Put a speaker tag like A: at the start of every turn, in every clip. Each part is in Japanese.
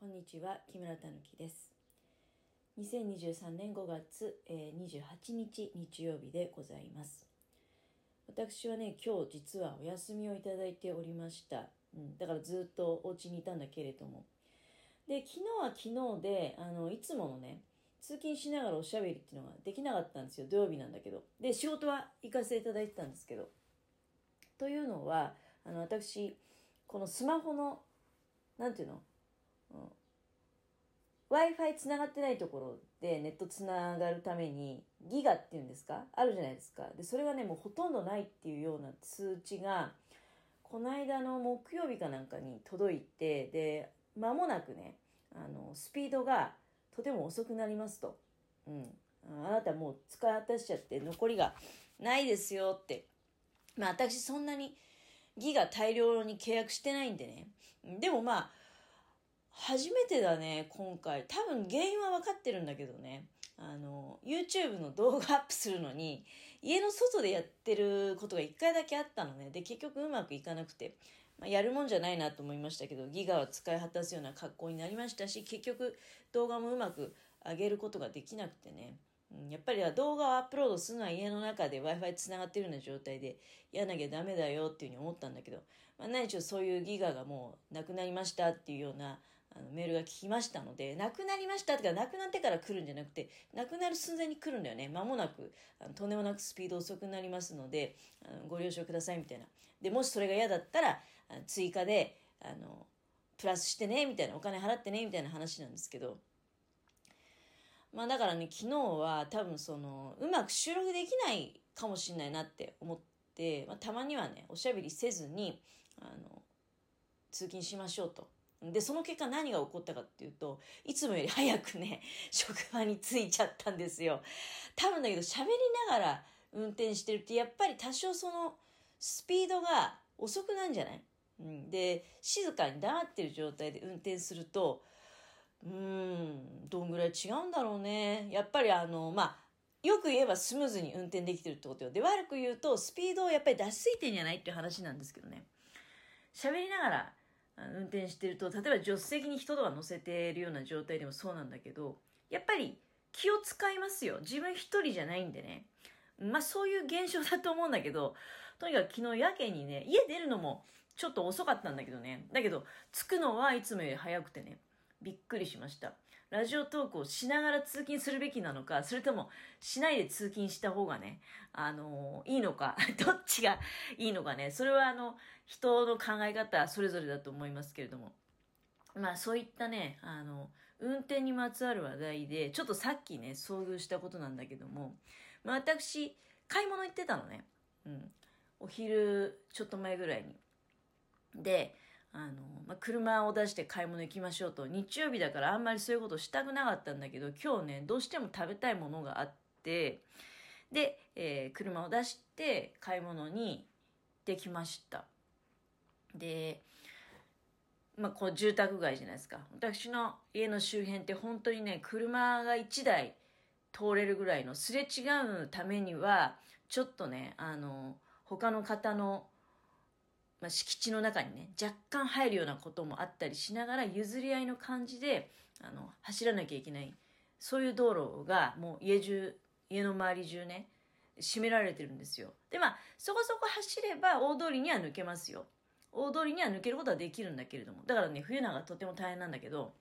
A: こんにちは木村たぬきです。2023年5月、え、28日日曜日でございます。私はね今日実はお休みをいただいておりました、うん、だからずっとお家にいたんだけれども。で昨日は昨日であのいつものね通勤しながらおしゃべりっていうのができなかったんですよ。土曜日なんだけど。で仕事は行かせていただいてたんですけど。というのはあの私このスマホの何ていうの？W i f i つながってないところでネットつながるためにギガっていうんですか？あるじゃないですか。でそれがねもうほとんどないっていうような通知がこの間の木曜日かなんかに届いてで間もなくねあのスピードがとても遅くなりますと、うん、あなたもう使い果たしちゃって残りがないですよって。まあ私そんなにギガ大量に契約してないんでね。でもまあ初めてだね、今回。多分原因は分かってるんだけどね。あの、YouTube の動画アップするのに、家の外でやってることが一回だけあったのね。で、結局うまくいかなくて、まあ、やるもんじゃないなと思いましたけど、ギガは使い果たすような格好になりましたし、結局動画もうまく上げることができなくてね。うん、やっぱり動画をアップロードするのは家の中で Wi-Fi つながってるような状態でやらなきゃダメだよっていうふうに思ったんだけど、まあ、何しろそういうギガがもうなくなりましたっていうようなあのメールが聞きましたので、亡くなりましたとか、亡くなってから来るんじゃなくて、亡くなる寸前に来るんだよね。間もなく、あのとんでもなくスピード遅くなりますので、あのご了承くださいみたいな。で、もしそれが嫌だったら、あの追加で、あの、プラスしてね、みたいな、お金払ってね、みたいな話なんですけど、まあだからね、昨日は多分その、うまく収録できないかもしれないなって思って、まあ、たまにはね、おしゃべりせずに、あの、通勤しましょうと。で、その結果何が起こったかっていうと、いつもより早くね、職場に着いちゃったんですよ。多分だけど喋りながら運転してるって、やっぱり多少そのスピードが遅くなんじゃない？うん、で、静かに黙ってる状態で運転すると、うーん、どんぐらい違うんだろうね。やっぱりあの、まあ、よく言えばスムーズに運転できてるってことよ。で、悪く言うと、スピードをやっぱり出しすぎてんじゃない？っていう話なんですけどね。喋りながら運転してると、例えば助手席に人とか乗せてるような状態でもそうなんだけど、やっぱり気を使いますよ。自分一人じゃないんでね。まあそういう現象だと思うんだけど、とにかく昨日やけにね、家出るのもちょっと遅かったんだけどね。だけど、着くのはいつもより早くてね、びっくりしました。ラジオトークをしながら通勤するべきなのか、それともしないで通勤した方がね、あのー、いいのか、どっちがいいのかね、それはあの、人の考え方それぞれだと思いますけれども。まあそういったね、あの、運転にまつわる話題で、ちょっとさっきね、遭遇したことなんだけども、まあ私、買い物行ってたのね。うん。お昼ちょっと前ぐらいに。で、あの、まあ、車を出して買い物行きましょうと、日曜日だからあんまりそういうことしたくなかったんだけど、今日ね、どうしても食べたいものがあって、で、えー、車を出して買い物に行ってきました。で、まあ、こう住宅街じゃないですか。私の家の周辺って本当にね、車が1台通れるぐらいのすれ違うためには、ちょっとね、あの、他の方のまあ、敷地の中にね、若干入るようなこともあったりしながら、譲り合いの感じで、あの、走らなきゃいけない。そういう道路が、もう家中、家の周り中ね、閉められてるんですよ。で、まあ、そこそこ走れば大通りには抜けますよ。大通りには抜けることはできるんだけれども。だからね、冬長とても大変なんだけど、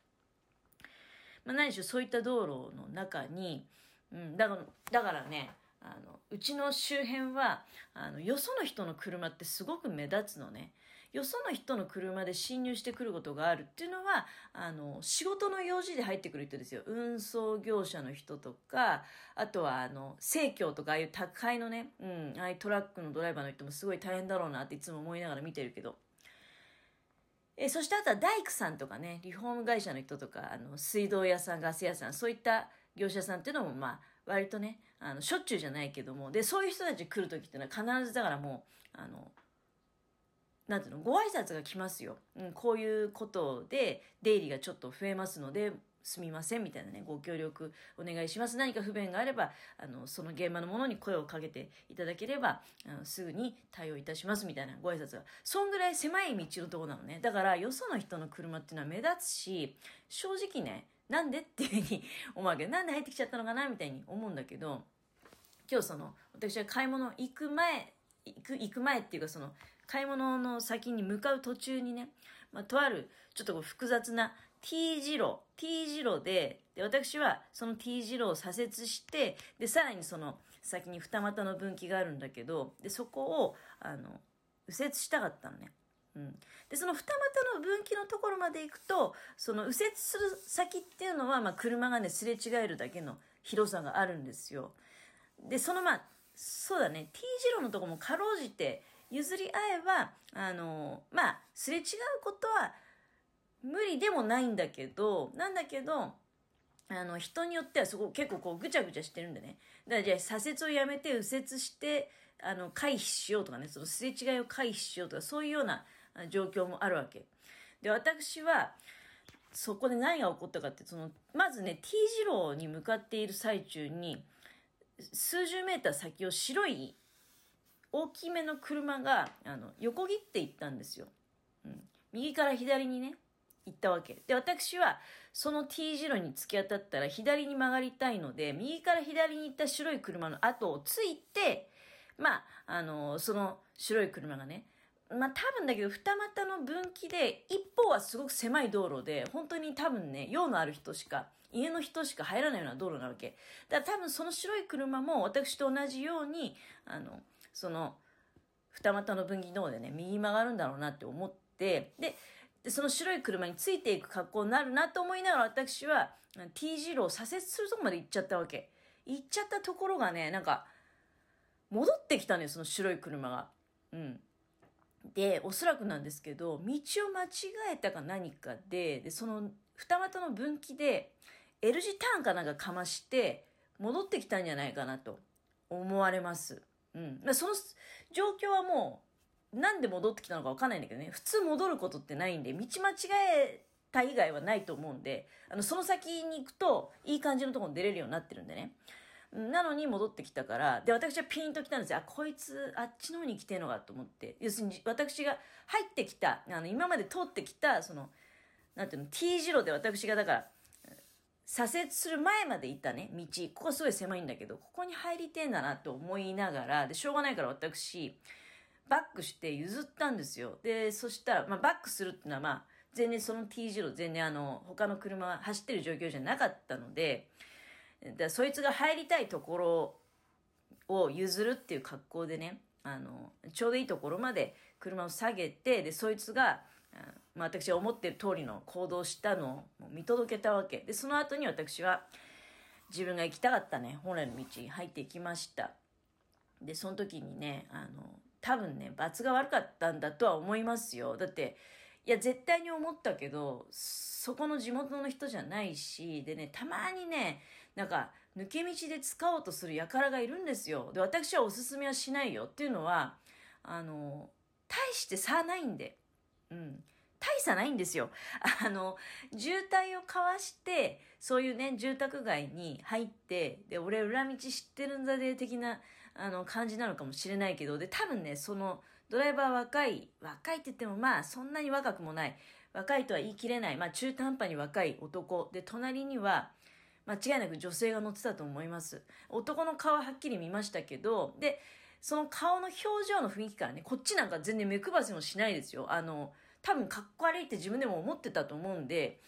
A: まあ、何しろそういった道路の中に、うん、だから、だからね、あのうちの周辺はあのよその人の車ってすごく目立つのね。よその人の車で侵入してくることがあるっていうのはあの仕事の用事で入ってくる人ですよ。運送業者の人とかあとはあの生協とかああいう宅配のね、うん、ああいうトラックのドライバーの人もすごい大変だろうなっていつも思いながら見てるけど。えそしてあとは大工さんとかねリフォーム会社の人とかあの水道屋さんガス屋さんそういった業者さんっていうのもまあ割とね、あの、しょっちゅうじゃないけども、で、そういう人たち来るときっていうのは必ずだからもう、あの、なんていうの、ご挨拶が来ますよ。うん、こういうことで出入りがちょっと増えますので、すみませんみたいなね、ご協力お願いします。何か不便があれば、あの、その現場のものに声をかけていただければ、あのすぐに対応いたしますみたいなご挨拶が。そんぐらい狭い道のとこなのね。だから、よその人の車っていうのは目立つし、正直ね、なんでっていうふうに思うわけ なんで入ってきちゃったのかなみたいに思うんだけど、今日その、私は買い物行く前、行く、行く前っていうかその、買い物の先に向かう途中にね、まあ、とある、ちょっとこう複雑な T 字路、T 字路で、で、私はその T 字路を左折して、で、さらにその先に二股の分岐があるんだけど、で、そこを、あの、右折したかったのね。うん。で、その二股の分岐のところまで行くと、その右折する先っていうのは、まあ、車がね、すれ違えるだけの広さがあるんですよ。で、そのまあ、そうだね、T 字路のとこもかろうじて譲り合えば、あの、まあ、すれ違うことは、無理でもないんだけど、なんだけど、あの、人によってはそこ結構こうぐちゃぐちゃしてるんでね。だからじゃあ左折をやめて右折して、あの、回避しようとかね、そのすれ違いを回避しようとか、そういうような状況もあるわけ。で、私は、そこで何が起こったかって、その、まずね、T 字路に向かっている最中に、数十メーター先を白い大きめの車が、あの、横切っていったんですよ。うん。右から左にね、行ったわけ。で、私は、その T 字路に突き当たったら左に曲がりたいので、右から左に行った白い車の後をついて、まあ、あの、その白い車がね、まあ多分だけど二股の分岐で、一方はすごく狭い道路で、本当に多分ね、用のある人しか、家の人しか入らないような道路なわけ。だから多分その白い車も私と同じように、あの、その、二股の分岐の方でね、右曲がるんだろうなって思って、で、で、その白い車についていく格好になるなと思いながら私は T 字路を左折するとこまで行っちゃったわけ。行っちゃったところがね、なんか、戻ってきたのよ、その白い車が。うん。で、おそらくなんですけど、道を間違えたか何かで、で、その二股の分岐で L 字ターンかなんかかまして、戻ってきたんじゃないかなと思われます。うん。ま、その状況はもう、なんで戻ってきたのかわかんないんだけどね。普通戻ることってないんで、道間違えた以外はないと思うんで、あの、その先に行くと、いい感じのところに出れるようになってるんでね。なのに戻ってきたから、で、私はピンと来たんですよ。あ、こいつ、あっちの方に来てるのかと思って。要するに、私が入ってきた、あの、今まで通ってきた、その、なんていうの、T 字路で私がだから、左折する前まで行ったね、道。ここすごい狭いんだけど、ここに入りてんだなと思いながら、で、しょうがないから私、バックして譲ったんですよ。で、そしたら、まあ、バックするっていうのは、まあ、全然その T 字路、全然あの、他の車走ってる状況じゃなかったので、でそいつが入りたいところを譲るっていう格好でね、あの、ちょうどいいところまで車を下げて、で、そいつが、まあ、私が思ってる通りの行動をしたのを見届けたわけ。で、その後に私は自分が行きたかったね、本来の道に入っていきました。で、その時にね、あの、多分ね、罰が悪かったんだとは思いますよ。だって、いや、絶対に思ったけど、そこの地元の人じゃないし、でね、たまにね、なんか、抜け道で使おうとする輩がいるんですよ。で、私はおすすめはしないよっていうのは、あの、大して差ないんで。うん。大差ないんですよ。あの、渋滞をかわして、そういうね、住宅街に入って、で、俺裏道知ってるんだで、的な、あの、感じなのかもしれないけど、で、多分ね、その、ドライバー若い、若いって言ってもまあ、そんなに若くもない、若いとは言い切れない、まあ、中途半端に若い男、で、隣には、間違いなく女性が乗ってたと思います。男の顔ははっきり見ましたけど、で、その顔の表情の雰囲気からね、こっちなんか全然目配せもしないですよ。あの、多分かっこ悪いって自分でも思ってたと思うんで、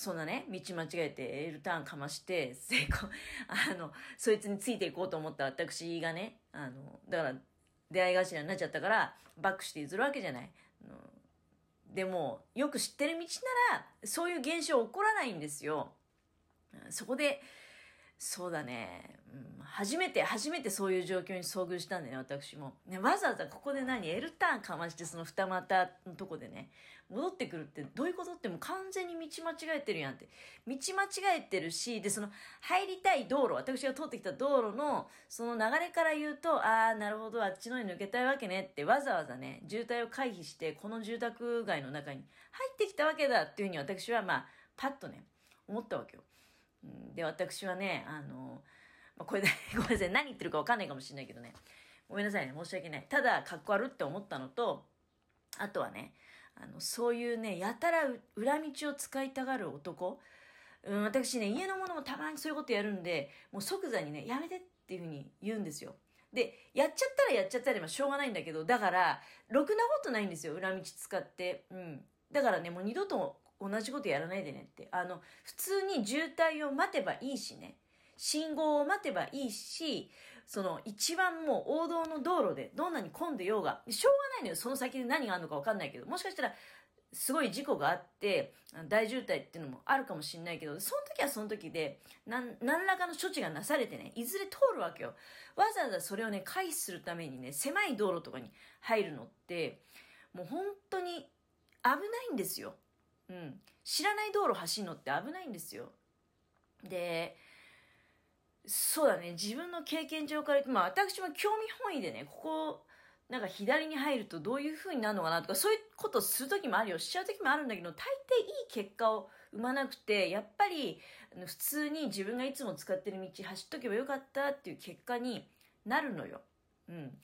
A: そんなね、道間違えて L ターンかまして、成功、あの、そいつについていこうと思った私がね、あの、だから、出会い頭になっちゃったから、バックして譲るわけじゃない。でも、よく知ってる道なら、そういう現象起こらないんですよ。そこで、そうだね、うん、初めて、初めてそういう状況に遭遇したんだよね、私も。ね、わざわざここで何 ?L ターンかましてその二股のとこでね、戻ってくるってどういうことってもう完全に道間違えてるやんって。道間違えてるし、で、その入りたい道路、私が通ってきた道路のその流れから言うと、ああ、なるほど、あっちのに抜けたいわけねってわざわざね、渋滞を回避して、この住宅街の中に入ってきたわけだっていうふうに私はまあ、パッとね、思ったわけよ。で、私はね、あの、まあ、これで、ごめんなさい、何言ってるかわかんないかもしれないけどね。ごめんなさいね、申し訳ない。ただ、かっこ悪って思ったの即、あとはね、あの、そういうね、やたら裏道を使いたがる男、うん、私ね、家のものもたまにそういうことやるんで、もう即座にね、やめてっていうふうに言うんですよ。で、やっちゃったらやっちゃったらしょうがないんだけど、だから、ろくなことないんですよ、裏道使って。うん。だからね、もう二度と同じことやらないでねって。あの、普通に渋滞を待てばいいしね。信号を待てばいいし、その一番もう王道の道路でどんなに混んでようが、しょうがないのよ。その先で何があるのかわかんないけど、もしかしたらすごい事故があって、大渋滞っていうのもあるかもしれないけど、その時はその時で、何らかの処置がなされてね、いずれ通るわけよ。わざわざそれをね、回避するためにね、狭い道路とかに入るのって、もう本当に危ないんですよ。うん。知らない道路走るのって危ないんですよ。で、そうだね、自分の経験上から、まあ私も興味本位でね、ここ、なんか左に入るとどういう風になるのかなとか、そういうことする時もあるよ。しちゃう時もあるんだけど、大抵いい結果を生まなくて、やっぱり普通に自分がいつも使ってる道走っとけばよかったっていう結果になるのよ。うん。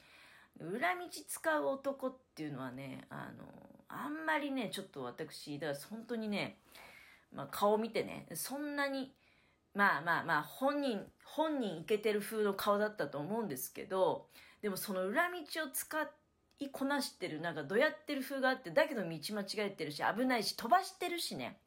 A: 裏道使う男っていうのはね、あの、あんまりね、ちょっと私、だから本当にね、まあ顔見てね、そんなに、まあまあまあ、本人、本人いけてる風の顔だったと思うんですけど、でもその裏道を使いこなしてる、なんかどやってる風があって、だけど道間違えてるし、危ないし、飛ばしてるしね、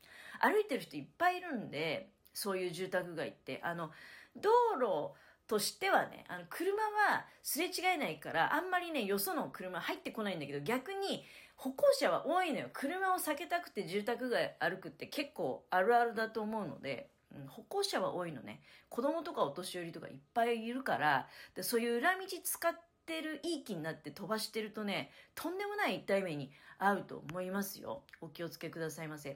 A: 歩いてる人いっぱいいるんで、そういう住宅街って、あの、道路、としてはね、あの、車はすれ違えないから、あんまりね、よその車入ってこないんだけど、逆に歩行者は多いのよ。車を避けたくて住宅街歩くって結構あるあるだと思うので、うん、歩行者は多いのね。子供とかお年寄りとかいっぱいいるから、でそういう裏道使ってるいい気になって飛ばしてるとね、とんでもない痛い目に遭うと思いますよ。お気をつけくださいませ。